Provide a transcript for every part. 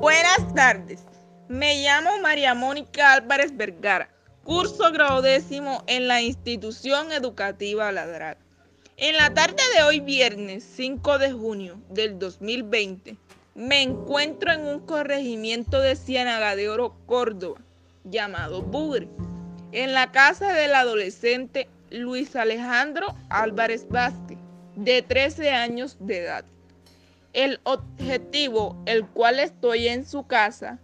Buenas tardes. Me llamo María Mónica Álvarez Vergara. Curso grado décimo en la institución educativa Ladrar. En la tarde de hoy viernes 5 de junio del 2020 me encuentro en un corregimiento de Ciénaga de Oro, Córdoba, llamado Bugre, en la casa del adolescente Luis Alejandro Álvarez Vázquez, de 13 años de edad. El objetivo, el cual estoy en su casa,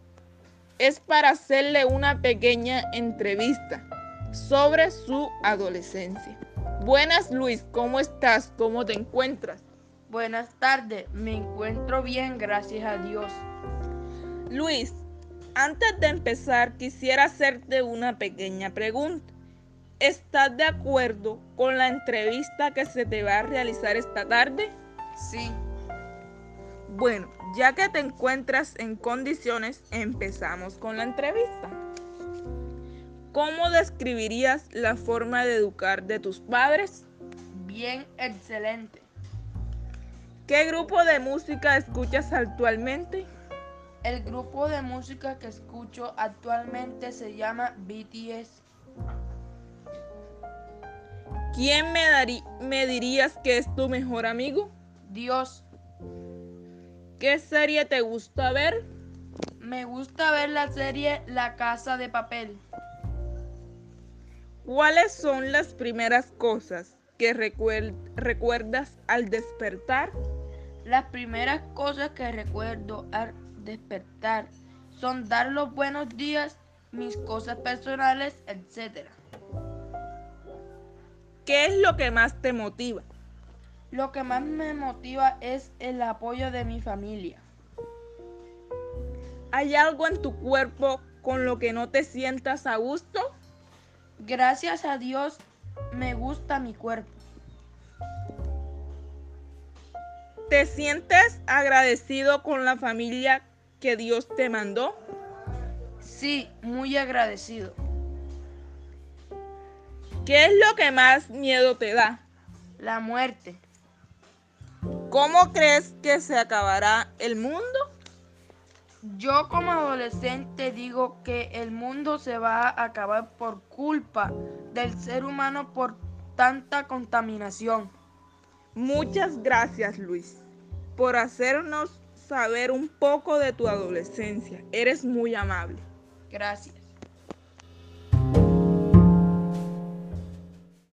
es para hacerle una pequeña entrevista sobre su adolescencia. Buenas Luis, ¿cómo estás? ¿Cómo te encuentras? Buenas tardes, me encuentro bien, gracias a Dios. Luis, antes de empezar quisiera hacerte una pequeña pregunta. ¿Estás de acuerdo con la entrevista que se te va a realizar esta tarde? Sí. Bueno, ya que te encuentras en condiciones, empezamos con la entrevista. ¿Cómo describirías la forma de educar de tus padres? Bien, excelente. ¿Qué grupo de música escuchas actualmente? El grupo de música que escucho actualmente se llama BTS. ¿Quién me, me dirías que es tu mejor amigo? Dios. ¿Qué serie te gusta ver? Me gusta ver la serie La Casa de Papel. ¿Cuáles son las primeras cosas que recuerdas al despertar? Las primeras cosas que recuerdo al despertar son dar los buenos días, mis cosas personales, etc. ¿Qué es lo que más te motiva? Lo que más me motiva es el apoyo de mi familia. ¿Hay algo en tu cuerpo con lo que no te sientas a gusto? Gracias a Dios me gusta mi cuerpo. ¿Te sientes agradecido con la familia que Dios te mandó? Sí, muy agradecido. ¿Qué es lo que más miedo te da? La muerte. ¿Cómo crees que se acabará el mundo? Yo como adolescente digo que el mundo se va a acabar por culpa del ser humano por tanta contaminación. Muchas gracias Luis por hacernos saber un poco de tu adolescencia. Eres muy amable. Gracias.